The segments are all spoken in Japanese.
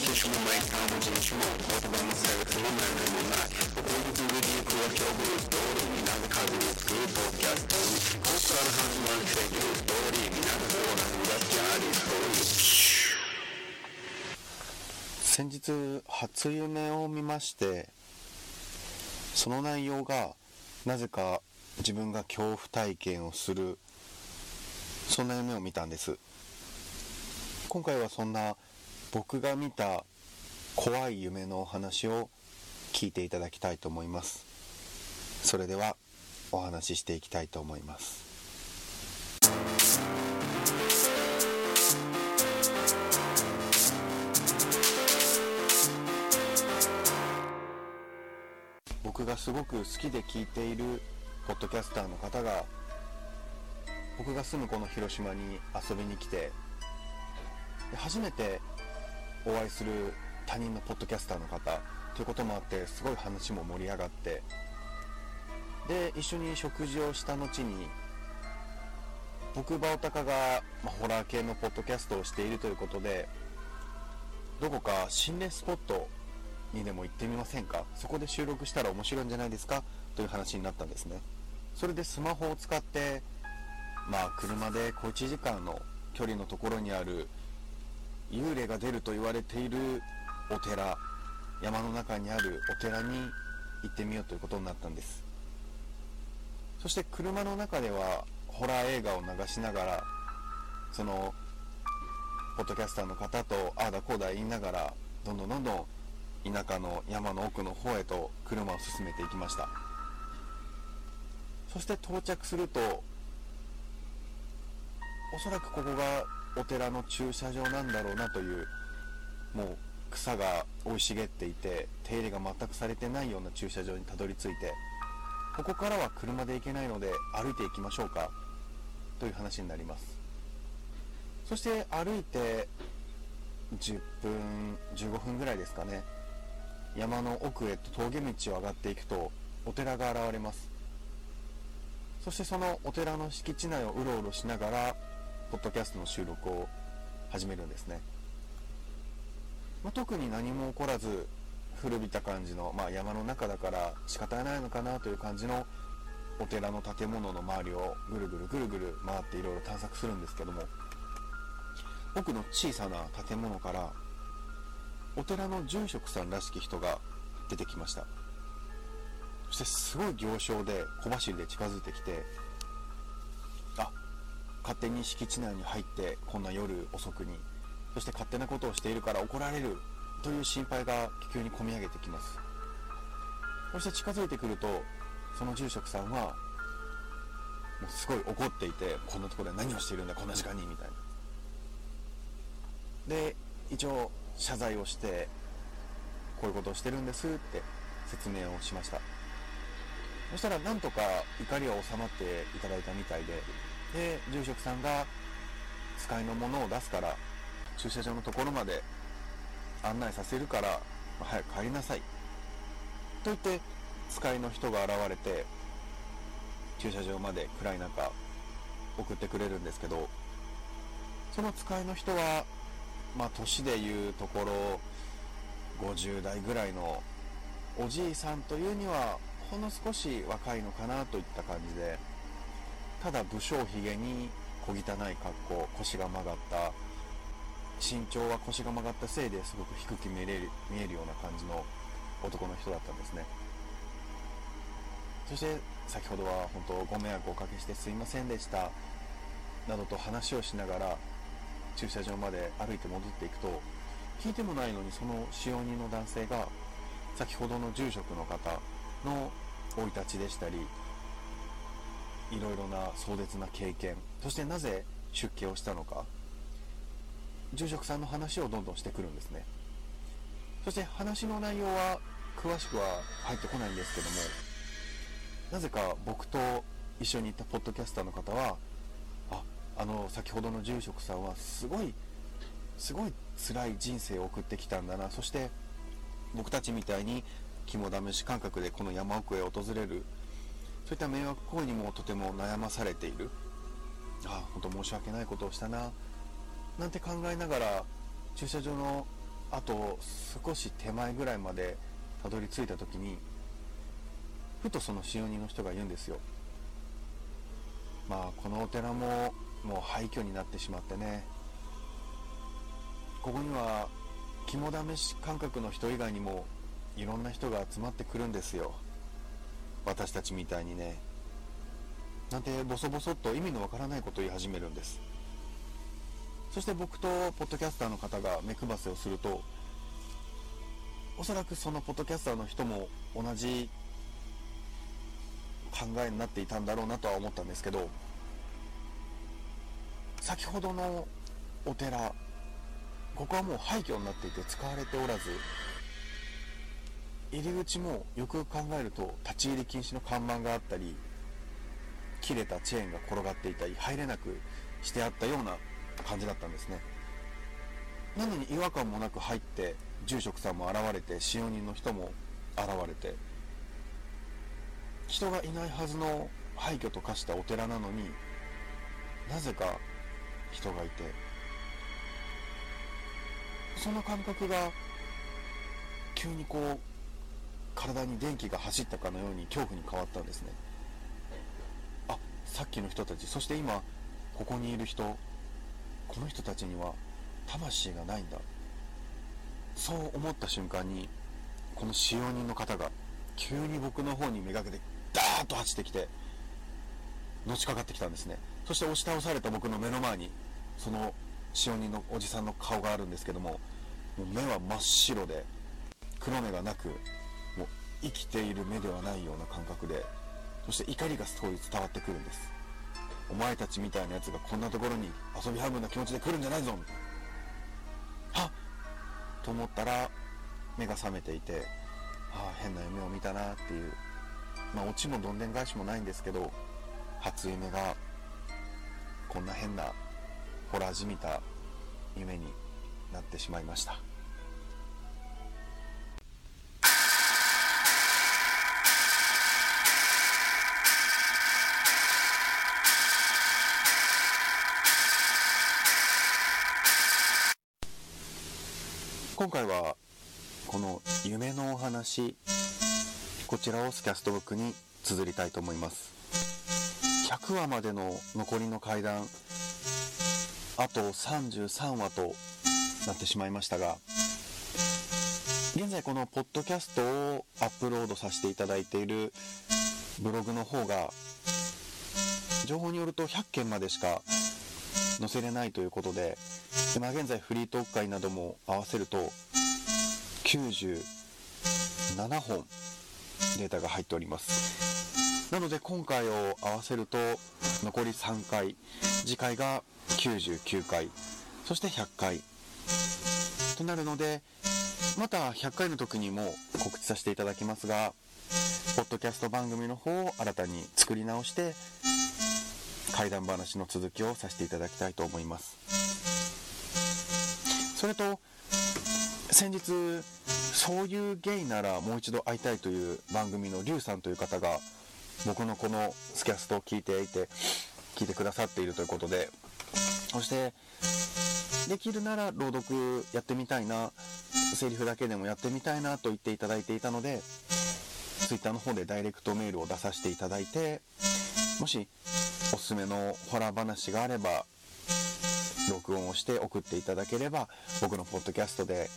しも毎回文字にしも言葉のせいでその何でもない僕のつぶり行くは今日ブルーストーリーみんなで数を作るポッキャストにここから始まる奇跡のストーリーみんなでそうなのだってありストーリー先日初夢を見ましてその内容がなぜか自分が恐怖体験をするそんな夢を見たんです。今回はそんな僕が見た怖い夢のお話を聞いていただきたいと思います。それではお話ししていきたいと思います。僕がすごく好きで聞いているポッドキャスターの方が僕が住むこの広島に遊びに来てで初めてお会いする他人のポッドキャスターの方ということもあってすごい話も盛り上がってで一緒に食事をした後に僕バオタカが、まあ、ホラー系のポッドキャストをしているということでどこか心霊スポットにでも行ってみませんか？そこで収録したら面白いんじゃないですか？という話になったんですね。それでスマホを使ってまあ車で小1時間の距離のところにある幽霊が出ると言われているお寺山の中にあるお寺に行ってみようということになったんです。そして車の中ではホラー映画を流しながらそのポッドキャスターの方とああだこうだ言いながらどんどんどんどん田舎の山の奥の方へと車を進めていきました。そして到着するとおそらくここがお寺の駐車場なんだろうなというもう草が生い茂っていて手入れが全くされてないような駐車場にたどり着いてここからは車で行けないので歩いていきましょうかという話になります。そして歩いて10分15分ぐらいですかね。山の奥へと峠道を上がっていくとお寺が現れます。そしてそのお寺の敷地内をうろうろしながらポッドキャストの収録を始めるんですね、まあ、特に何も起こらず古びた感じの、まあ、山の中だから仕方ないのかなという感じのお寺の建物の周りをぐるぐるぐるぐる回っていろいろ探索するんですけども奥の小さな建物からお寺の住職さんらしき人が出てきました。そしてすごい行商で小走りで近づいてきて勝手に敷地内に入ってこんな夜遅くにそして勝手なことをしているから怒られるという心配が気球に込み上げてきます。そして近づいてくるとその住職さんはもうすごい怒っていてこんなところで何をしているんだこんな時間にみたいな。で一応謝罪をしてこういうことをしてるんですって説明をしました。そしたらなんとか怒りは収まっていただいたみたいでで住職さんが使いのものを出すから駐車場のところまで案内させるから、早く帰りなさい。と言って使いの人が現れて駐車場まで暗い中送ってくれるんですけどその使いの人はまあ年でいうところ50代ぐらいのおじいさんというにはほんの少し若いのかなといった感じでただ武将髭に小汚い格好腰が曲がった。身長は腰が曲がったせいですごく低く見える見えるような感じの男の人だったんですね。そして先ほどは本当ご迷惑をおかけしてすいませんでしたなどと話をしながら駐車場まで歩いて戻っていくと聞いてもないのにその使用人の男性が先ほどの住職の方の生い立ちでしたりいろいろな壮絶な経験。そしてなぜ出家をしたのか。住職さんの話をどんどんしてくるんですね。そして話の内容は詳しくは入ってこないんですけども。なぜか僕と一緒に行ったポッドキャスターの方はああの先ほどの住職さんはすごいすごい辛い人生を送ってきたんだな。そして僕たちみたいに肝試し感覚でこの山奥へ訪れるそういった迷惑行為にもとても悩まされている。あ本当申し訳ないことをしたな。なんて考えながら駐車場のあと少し手前ぐらいまでたどり着いた時にふとその使用人の人が言うんですよ。まあこのお寺ももう廃墟になってしまってね。ここには肝試し感覚の人以外にもいろんな人が集まってくるんですよ。私たちみたいにね。なんてボソボソっと意味のわからないことを言い始めるんです。そして僕とポッドキャスターの方が目配せをするとおそらくそのポッドキャスターの人も同じ考えになっていたんだろうなとは思ったんですけど先ほどのお寺ここはもう廃墟になっていて使われておらず入り口もよく考えると立ち入り禁止の看板があったり切れたチェーンが転がっていたり入れなくしてあったような感じだったんですね。なのに違和感もなく入って住職さんも現れて使用人の人も現れて人がいないはずの廃墟と化したお寺なのになぜか人がいてその感覚が急にこう体に電気が走ったかのように恐怖に変わったんですね。あさっきの人たちそして今ここにいる人この人たちには魂がないんだ。そう思った瞬間にこの使用人の方が急に僕の方にめがけてダーッと走ってきてのしかかってきたんですね。そして押し倒された僕の目の前にその使用人のおじさんの顔があるんですけどももう目は真っ白で黒目がなく生きている目ではないような感覚でそして怒りがすごい伝わってくるんです。お前たちみたいなやつがこんなところに遊び半分な気持ちで来るんじゃないぞみたいな。はっ！と思ったら目が覚めていてああ変な夢を見たなっていう。まあオチもどんでん返しもないんですけど初夢がこんな変なホラーじみた夢になってしまいました。今回はこの夢のお話こちらをスキャストブックに綴りたいと思います。100話までの残りの階段あと33話となってしまいましたが現在このポッドキャストをアップロードさせていただいているブログの方が情報によると100件までしか載せれないということで今現在フリートーク会なども合わせると97本データが入っております。なので今回を合わせると残り3回次回が99回そして100回となるのでまた100回の時にも告知させていただきますがポッドキャスト番組の方を新たに作り直して怪談話の続きをさせていただきたいと思います。それと先日そういうゲイならもう一度会いたいという番組のリュウさんという方が僕のこのスキャストを聞いていて聞いてくださっているということでそしてできるなら朗読やってみたいなセリフだけでもやってみたいなと言っていただいていたので Twitter の方でダイレクトメールを出させていただいてもしおすすめのホラー話があれば録音をして送っていただければ僕のポッドキャストで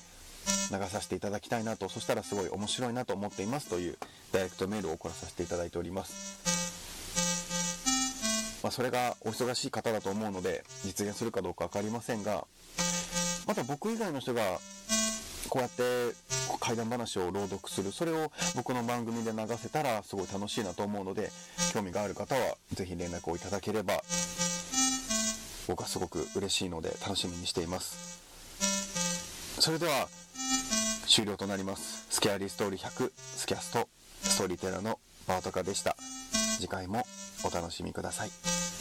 流させていただきたいなとそしたらすごい面白いなと思っていますというダイレクトメールを送らさせていただいております、まあ、それがお忙しい方だと思うので実現するかどうか分かりませんがまた僕以外の人がこうやって怪談話を朗読する。それを僕の番組で流せたらすごい楽しいなと思うので興味がある方は是非連絡をいただければ僕はすごく嬉しいので楽しみにしています。それでは終了となります。スキャリーストーリー100スキャストストーリーテラーのバートカでした。次回もお楽しみください。